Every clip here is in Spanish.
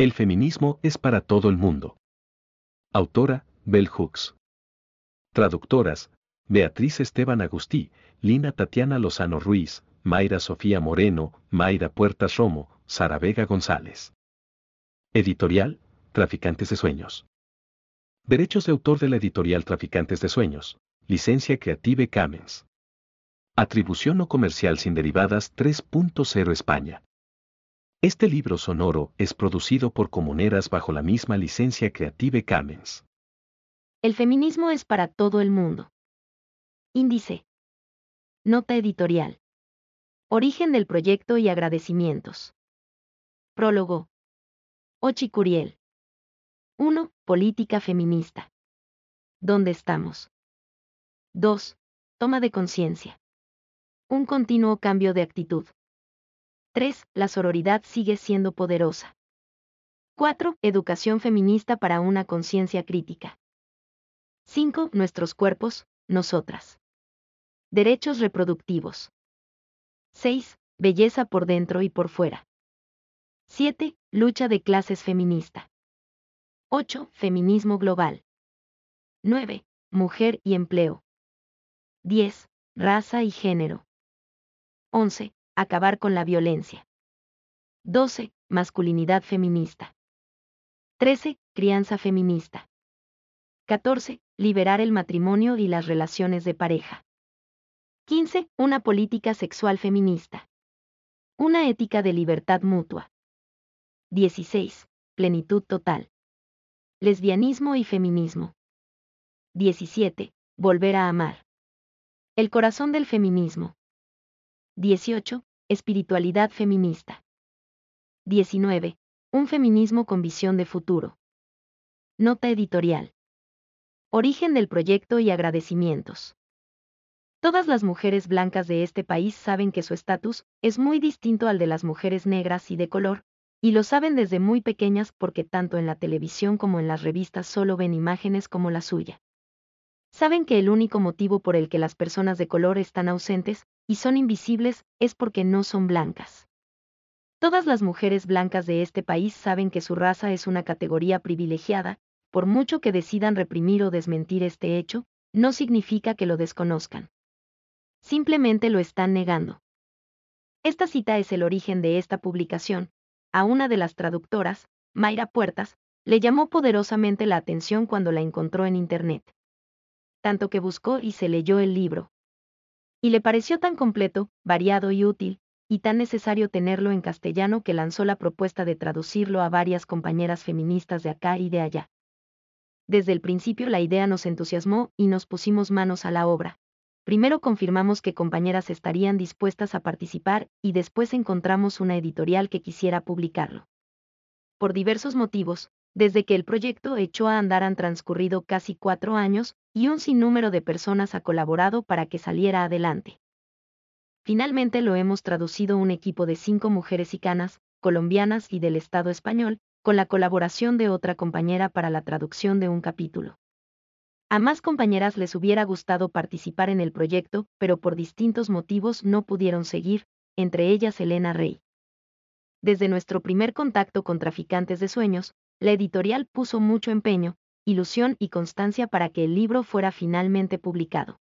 El feminismo es para todo el mundo. Autora, Bell Hooks. Traductoras, Beatriz Esteban Agustí, Lina Tatiana Lozano Ruiz, Mayra Sofía Moreno, Mayra Puertas Romo, Sara Vega González. Editorial, Traficantes de Sueños. Derechos de autor de la editorial Traficantes de Sueños. Licencia Creative Commons. Atribución no comercial sin derivadas 3.0 España. Este libro sonoro es producido por Comuneras bajo la misma licencia Creative Commons. El feminismo es para todo el mundo. Índice. Nota editorial. Origen del proyecto y agradecimientos. Prólogo. Ochi Curiel. 1. Política feminista. ¿Dónde estamos? 2. Toma de conciencia. Un continuo cambio de actitud. 3. La sororidad sigue siendo poderosa. 4. Educación feminista para una conciencia crítica. 5. Nuestros cuerpos, nosotras. Derechos reproductivos. 6. Belleza por dentro y por fuera. 7. Lucha de clases feminista. 8. Feminismo global. 9. Mujer y empleo. 10. Raza y género. 11. Acabar con la violencia. 12. Masculinidad feminista. 13. Crianza feminista. 14. Liberar el matrimonio y las relaciones de pareja. 15. Una política sexual feminista. Una ética de libertad mutua. 16. Plenitud total. Lesbianismo y feminismo. 17. Volver a amar. El corazón del feminismo. 18. Espiritualidad feminista. 19. Un feminismo con visión de futuro. Nota editorial. Origen del proyecto y agradecimientos. Todas las mujeres blancas de este país saben que su estatus es muy distinto al de las mujeres negras y de color, y lo saben desde muy pequeñas porque tanto en la televisión como en las revistas solo ven imágenes como la suya. Saben que el único motivo por el que las personas de color están ausentes y son invisibles es porque no son blancas. Todas las mujeres blancas de este país saben que su raza es una categoría privilegiada, por mucho que decidan reprimir o desmentir este hecho, no significa que lo desconozcan simplemente lo están negando. Esta cita es el origen de esta publicación. A una de las traductoras, Mayra Puertas, le llamó poderosamente la atención cuando la encontró en Internet. Tanto que buscó y se leyó el libro. Y le pareció tan completo, variado y útil, y tan necesario tenerlo en castellano que lanzó la propuesta de traducirlo a varias compañeras feministas de acá y de allá. Desde el principio la idea nos entusiasmó y nos pusimos manos a la obra primero confirmamos que compañeras estarían dispuestas a participar y después encontramos una editorial que quisiera publicarlo. Por diversos motivos, desde que el proyecto echó a andar han transcurrido casi cuatro años y un sinnúmero de personas ha colaborado para que saliera adelante. Finalmente lo hemos traducido un equipo de cinco mujeres icanas, colombianas y del Estado español, con la colaboración de otra compañera para la traducción de un capítulo. A más compañeras les hubiera gustado participar en el proyecto, pero por distintos motivos no pudieron seguir, entre ellas Elena Rey. Desde nuestro primer contacto con Traficantes de Sueños, la editorial puso mucho empeño, ilusión y constancia para que el libro fuera finalmente publicado.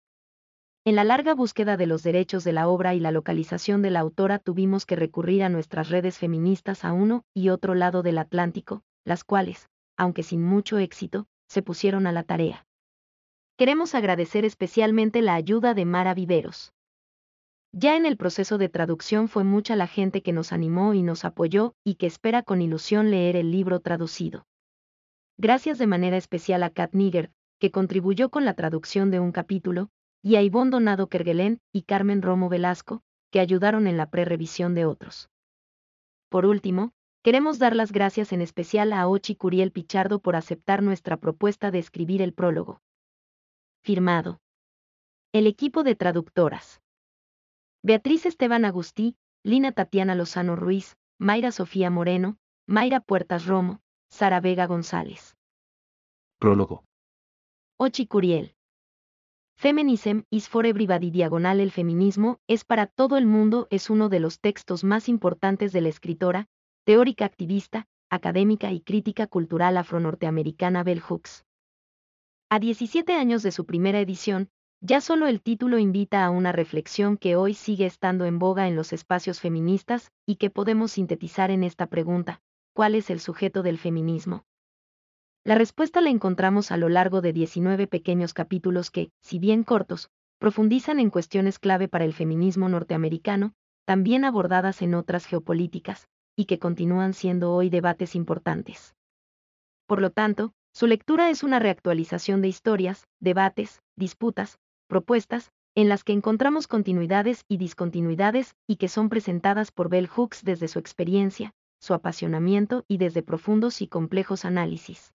En la larga búsqueda de los derechos de la obra y la localización de la autora tuvimos que recurrir a nuestras redes feministas a uno y otro lado del Atlántico, las cuales, aunque sin mucho éxito, se pusieron a la tarea. Queremos agradecer especialmente la ayuda de Mara Viveros. Ya en el proceso de traducción fue mucha la gente que nos animó y nos apoyó y que espera con ilusión leer el libro traducido. Gracias de manera especial a Kat Niger, que contribuyó con la traducción de un capítulo, y a Ivonne Donado Kerguelén y Carmen Romo Velasco, que ayudaron en la pre-revisión de otros. Por último, queremos dar las gracias en especial a Ochi Curiel Pichardo por aceptar nuestra propuesta de escribir el prólogo. Firmado. El equipo de traductoras. Beatriz Esteban Agustí, Lina Tatiana Lozano Ruiz, Mayra Sofía Moreno, Mayra Puertas Romo, Sara Vega González. Prólogo. Ochi Curiel. Feminism is for everybody diagonal El feminismo es para todo el mundo es uno de los textos más importantes de la escritora, teórica activista, académica y crítica cultural afro-norteamericana Bell Hooks. A 17 años de su primera edición, ya solo el título invita a una reflexión que hoy sigue estando en boga en los espacios feministas y que podemos sintetizar en esta pregunta, ¿cuál es el sujeto del feminismo? La respuesta la encontramos a lo largo de 19 pequeños capítulos que, si bien cortos, profundizan en cuestiones clave para el feminismo norteamericano, también abordadas en otras geopolíticas, y que continúan siendo hoy debates importantes. Por lo tanto, su lectura es una reactualización de historias, debates, disputas, propuestas, en las que encontramos continuidades y discontinuidades y que son presentadas por Bell Hooks desde su experiencia, su apasionamiento y desde profundos y complejos análisis.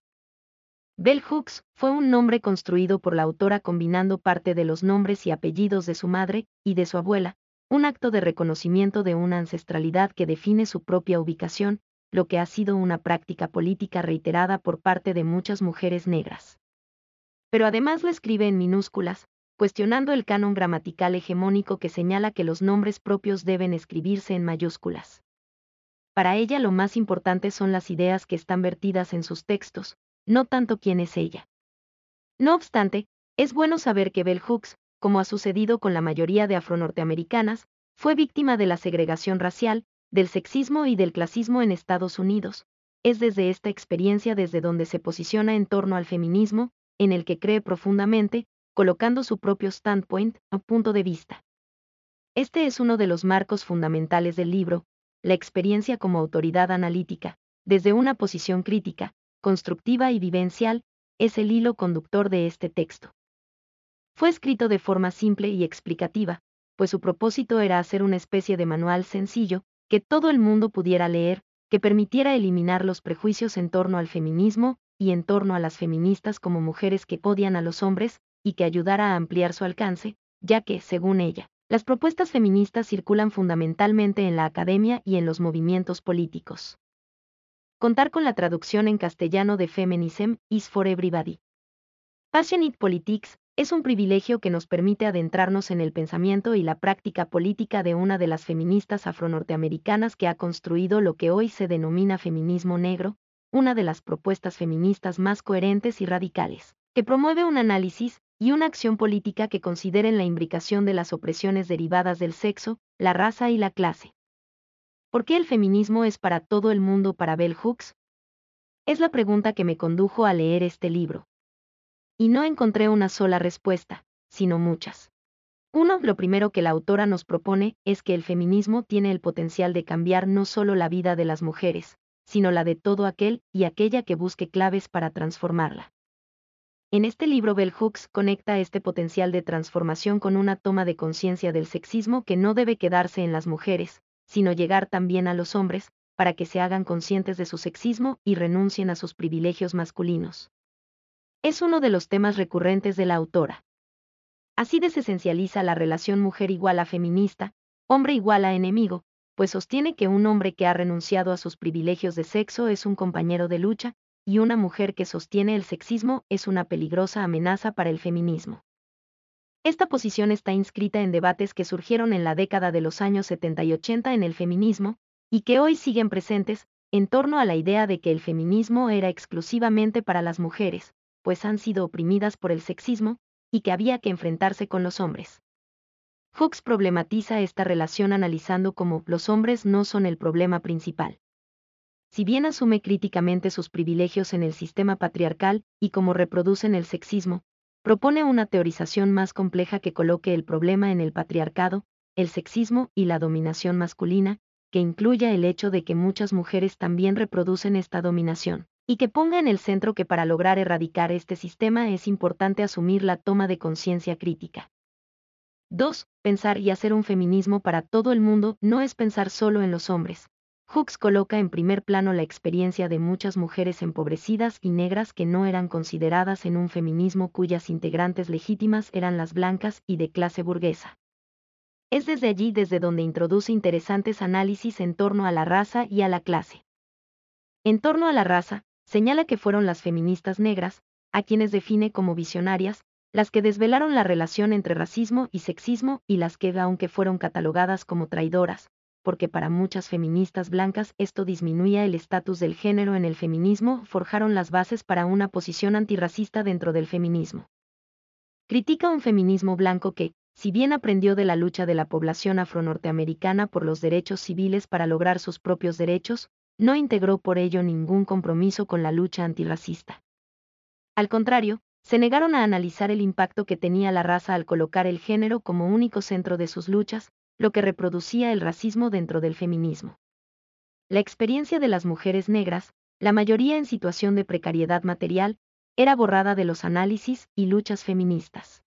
Bell Hooks fue un nombre construido por la autora combinando parte de los nombres y apellidos de su madre y de su abuela, un acto de reconocimiento de una ancestralidad que define su propia ubicación, lo que ha sido una práctica política reiterada por parte de muchas mujeres negras. Pero además lo escribe en minúsculas, cuestionando el canon gramatical hegemónico que señala que los nombres propios deben escribirse en mayúsculas. Para ella lo más importante son las ideas que están vertidas en sus textos, no tanto quién es ella. No obstante, es bueno saber que Bell Hooks, como ha sucedido con la mayoría de afronorteamericanas, fue víctima de la segregación racial, del sexismo y del clasismo en Estados Unidos. Es desde esta experiencia desde donde se posiciona en torno al feminismo, en el que cree profundamente, colocando su propio standpoint o punto de vista. Este es uno de los marcos fundamentales del libro, la experiencia como autoridad analítica, desde una posición crítica, constructiva y vivencial, es el hilo conductor de este texto. Fue escrito de forma simple y explicativa, pues su propósito era hacer una especie de manual sencillo, que todo el mundo pudiera leer, que permitiera eliminar los prejuicios en torno al feminismo y en torno a las feministas como mujeres que odian a los hombres, y que ayudara a ampliar su alcance, ya que, según ella, las propuestas feministas circulan fundamentalmente en la academia y en los movimientos políticos. Contar con la traducción en castellano de Feminism is for Everybody. Passionate Politics es un privilegio que nos permite adentrarnos en el pensamiento y la práctica política de una de las feministas afronorteamericanas que ha construido lo que hoy se denomina feminismo negro, una de las propuestas feministas más coherentes y radicales, que promueve un análisis, y una acción política que consideren la imbricación de las opresiones derivadas del sexo, la raza y la clase. ¿Por qué el feminismo es para todo el mundo para Bell Hooks? Es la pregunta que me condujo a leer este libro. Y no encontré una sola respuesta, sino muchas. Uno, lo primero que la autora nos propone es que el feminismo tiene el potencial de cambiar no solo la vida de las mujeres, sino la de todo aquel y aquella que busque claves para transformarla. En este libro Bell Hooks conecta este potencial de transformación con una toma de conciencia del sexismo que no debe quedarse en las mujeres, sino llegar también a los hombres, para que se hagan conscientes de su sexismo y renuncien a sus privilegios masculinos. Es uno de los temas recurrentes de la autora. Así desesencializa la relación mujer igual a feminista, hombre igual a enemigo, pues sostiene que un hombre que ha renunciado a sus privilegios de sexo es un compañero de lucha, y una mujer que sostiene el sexismo es una peligrosa amenaza para el feminismo. Esta posición está inscrita en debates que surgieron en la década de los años 70 y 80 en el feminismo, y que hoy siguen presentes, en torno a la idea de que el feminismo era exclusivamente para las mujeres, pues han sido oprimidas por el sexismo, y que había que enfrentarse con los hombres. Hooks problematiza esta relación analizando cómo los hombres no son el problema principal si bien asume críticamente sus privilegios en el sistema patriarcal y cómo reproducen el sexismo, propone una teorización más compleja que coloque el problema en el patriarcado, el sexismo y la dominación masculina, que incluya el hecho de que muchas mujeres también reproducen esta dominación, y que ponga en el centro que para lograr erradicar este sistema es importante asumir la toma de conciencia crítica. 2. Pensar y hacer un feminismo para todo el mundo no es pensar solo en los hombres, Hooks coloca en primer plano la experiencia de muchas mujeres empobrecidas y negras que no eran consideradas en un feminismo cuyas integrantes legítimas eran las blancas y de clase burguesa. Es desde allí desde donde introduce interesantes análisis en torno a la raza y a la clase. En torno a la raza, señala que fueron las feministas negras, a quienes define como visionarias, las que desvelaron la relación entre racismo y sexismo y las que, aunque fueron catalogadas como traidoras, porque para muchas feministas blancas esto disminuía el estatus del género en el feminismo, forjaron las bases para una posición antirracista dentro del feminismo. Critica un feminismo blanco que, si bien aprendió de la lucha de la población afronorteamericana por los derechos civiles para lograr sus propios derechos, no integró por ello ningún compromiso con la lucha antirracista. Al contrario, se negaron a analizar el impacto que tenía la raza al colocar el género como único centro de sus luchas, lo que reproducía el racismo dentro del feminismo. La experiencia de las mujeres negras, la mayoría en situación de precariedad material, era borrada de los análisis y luchas feministas.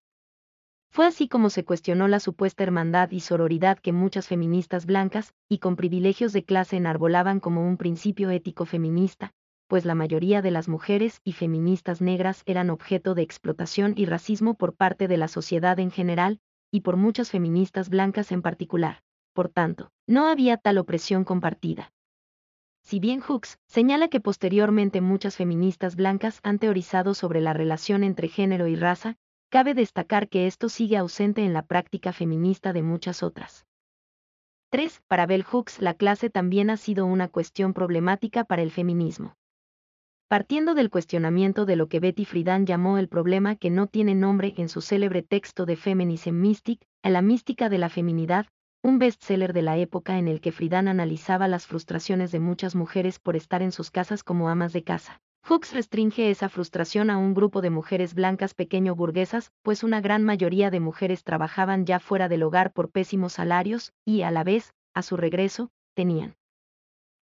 Fue así como se cuestionó la supuesta hermandad y sororidad que muchas feministas blancas y con privilegios de clase enarbolaban como un principio ético feminista, pues la mayoría de las mujeres y feministas negras eran objeto de explotación y racismo por parte de la sociedad en general, y por muchas feministas blancas en particular. Por tanto, no había tal opresión compartida. Si bien Hooks señala que posteriormente muchas feministas blancas han teorizado sobre la relación entre género y raza, cabe destacar que esto sigue ausente en la práctica feminista de muchas otras. 3. Para Bell Hooks la clase también ha sido una cuestión problemática para el feminismo. Partiendo del cuestionamiento de lo que Betty Friedan llamó el problema que no tiene nombre en su célebre texto de Feminism Mystic, a la mística de la feminidad, un bestseller de la época en el que Friedan analizaba las frustraciones de muchas mujeres por estar en sus casas como amas de casa. Hooks restringe esa frustración a un grupo de mujeres blancas pequeño burguesas, pues una gran mayoría de mujeres trabajaban ya fuera del hogar por pésimos salarios, y a la vez, a su regreso, tenían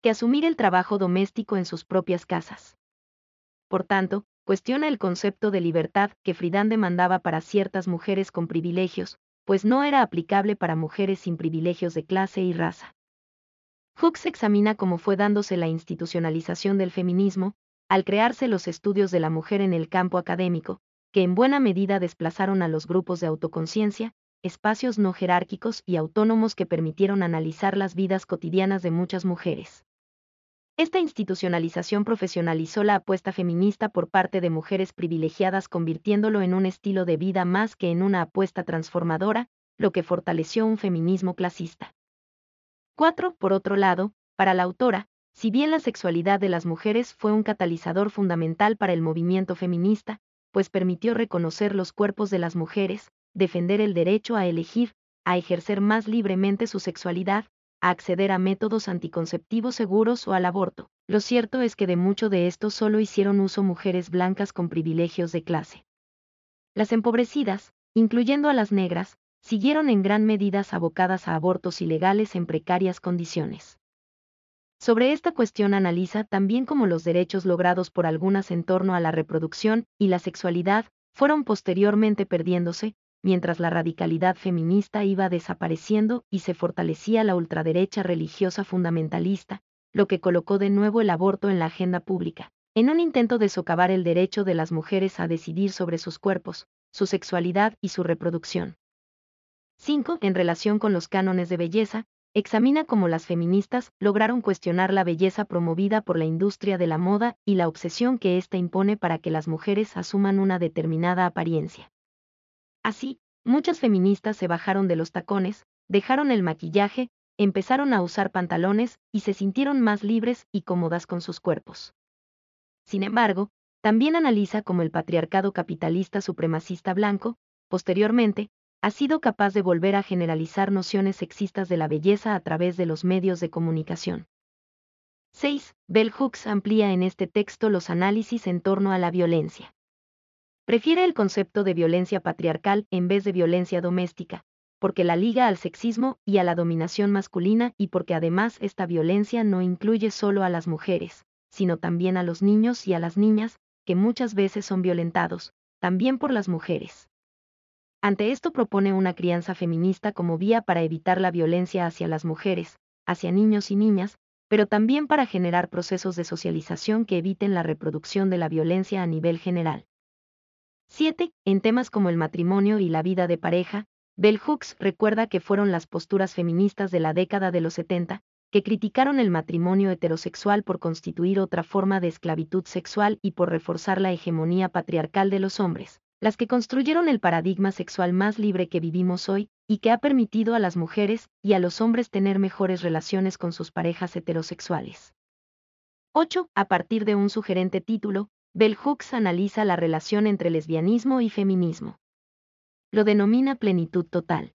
que asumir el trabajo doméstico en sus propias casas. Por tanto, cuestiona el concepto de libertad que Friedan demandaba para ciertas mujeres con privilegios, pues no era aplicable para mujeres sin privilegios de clase y raza. Hooks examina cómo fue dándose la institucionalización del feminismo, al crearse los estudios de la mujer en el campo académico, que en buena medida desplazaron a los grupos de autoconciencia, espacios no jerárquicos y autónomos que permitieron analizar las vidas cotidianas de muchas mujeres. Esta institucionalización profesionalizó la apuesta feminista por parte de mujeres privilegiadas convirtiéndolo en un estilo de vida más que en una apuesta transformadora, lo que fortaleció un feminismo clasista. 4. Por otro lado, para la autora, si bien la sexualidad de las mujeres fue un catalizador fundamental para el movimiento feminista, pues permitió reconocer los cuerpos de las mujeres, defender el derecho a elegir, a ejercer más libremente su sexualidad, a acceder a métodos anticonceptivos seguros o al aborto. Lo cierto es que de mucho de esto solo hicieron uso mujeres blancas con privilegios de clase. Las empobrecidas, incluyendo a las negras, siguieron en gran medida abocadas a abortos ilegales en precarias condiciones. Sobre esta cuestión analiza también cómo los derechos logrados por algunas en torno a la reproducción y la sexualidad fueron posteriormente perdiéndose, mientras la radicalidad feminista iba desapareciendo y se fortalecía la ultraderecha religiosa fundamentalista, lo que colocó de nuevo el aborto en la agenda pública, en un intento de socavar el derecho de las mujeres a decidir sobre sus cuerpos, su sexualidad y su reproducción. 5. En relación con los cánones de belleza, examina cómo las feministas lograron cuestionar la belleza promovida por la industria de la moda y la obsesión que ésta impone para que las mujeres asuman una determinada apariencia. Así, muchas feministas se bajaron de los tacones, dejaron el maquillaje, empezaron a usar pantalones y se sintieron más libres y cómodas con sus cuerpos. Sin embargo, también analiza cómo el patriarcado capitalista supremacista blanco, posteriormente, ha sido capaz de volver a generalizar nociones sexistas de la belleza a través de los medios de comunicación. 6. Bell Hooks amplía en este texto los análisis en torno a la violencia. Prefiere el concepto de violencia patriarcal en vez de violencia doméstica, porque la liga al sexismo y a la dominación masculina y porque además esta violencia no incluye solo a las mujeres, sino también a los niños y a las niñas, que muchas veces son violentados, también por las mujeres. Ante esto propone una crianza feminista como vía para evitar la violencia hacia las mujeres, hacia niños y niñas, pero también para generar procesos de socialización que eviten la reproducción de la violencia a nivel general. 7. En temas como el matrimonio y la vida de pareja, Bell Hooks recuerda que fueron las posturas feministas de la década de los 70, que criticaron el matrimonio heterosexual por constituir otra forma de esclavitud sexual y por reforzar la hegemonía patriarcal de los hombres, las que construyeron el paradigma sexual más libre que vivimos hoy, y que ha permitido a las mujeres y a los hombres tener mejores relaciones con sus parejas heterosexuales. 8. A partir de un sugerente título, Bell Hooks analiza la relación entre lesbianismo y feminismo. Lo denomina plenitud total.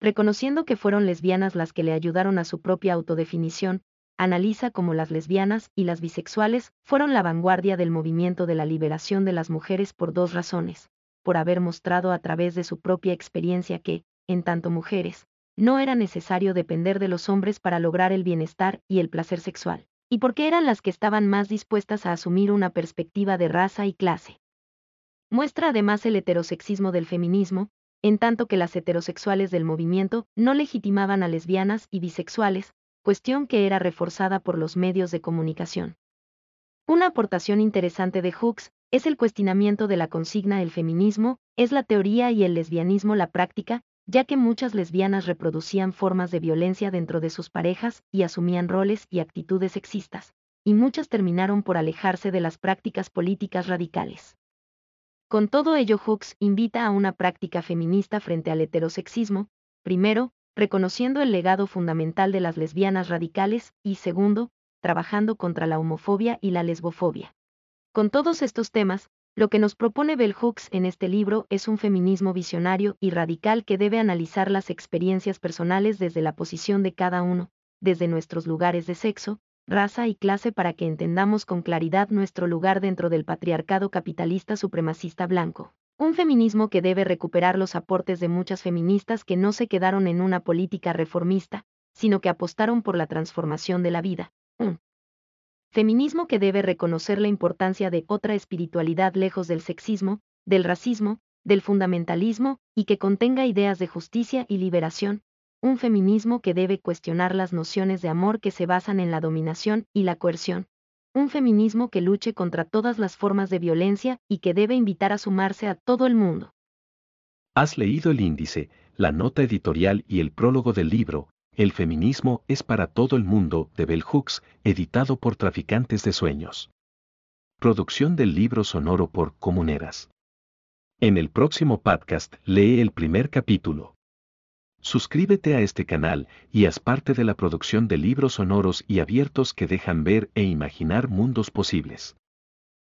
Reconociendo que fueron lesbianas las que le ayudaron a su propia autodefinición, analiza cómo las lesbianas y las bisexuales fueron la vanguardia del movimiento de la liberación de las mujeres por dos razones, por haber mostrado a través de su propia experiencia que, en tanto mujeres, no era necesario depender de los hombres para lograr el bienestar y el placer sexual, y porque eran las que estaban más dispuestas a asumir una perspectiva de raza y clase. Muestra además el heterosexismo del feminismo, en tanto que las heterosexuales del movimiento no legitimaban a lesbianas y bisexuales, cuestión que era reforzada por los medios de comunicación. Una aportación interesante de Hooks es el cuestionamiento de la consigna el feminismo, es la teoría y el lesbianismo la práctica, ya que muchas lesbianas reproducían formas de violencia dentro de sus parejas y asumían roles y actitudes sexistas, y muchas terminaron por alejarse de las prácticas políticas radicales. Con todo ello, Hooks invita a una práctica feminista frente al heterosexismo, primero, reconociendo el legado fundamental de las lesbianas radicales, y segundo, trabajando contra la homofobia y la lesbofobia. Con todos estos temas, lo que nos propone Bell Hooks en este libro es un feminismo visionario y radical que debe analizar las experiencias personales desde la posición de cada uno, desde nuestros lugares de sexo, raza y clase para que entendamos con claridad nuestro lugar dentro del patriarcado capitalista supremacista blanco. Un feminismo que debe recuperar los aportes de muchas feministas que no se quedaron en una política reformista, sino que apostaron por la transformación de la vida. Feminismo que debe reconocer la importancia de otra espiritualidad lejos del sexismo, del racismo, del fundamentalismo, y que contenga ideas de justicia y liberación. Un feminismo que debe cuestionar las nociones de amor que se basan en la dominación y la coerción, un feminismo que luche contra todas las formas de violencia y que debe invitar a sumarse a todo el mundo. Has leído el índice, la nota editorial y el prólogo del libro, El feminismo es para todo el mundo, de Bell Hooks, editado por Traficantes de Sueños. Producción del libro sonoro por Comuneras. En el próximo podcast lee el primer capítulo. Suscríbete a este canal y haz parte de la producción de libros sonoros y abiertos que dejan ver e imaginar mundos posibles.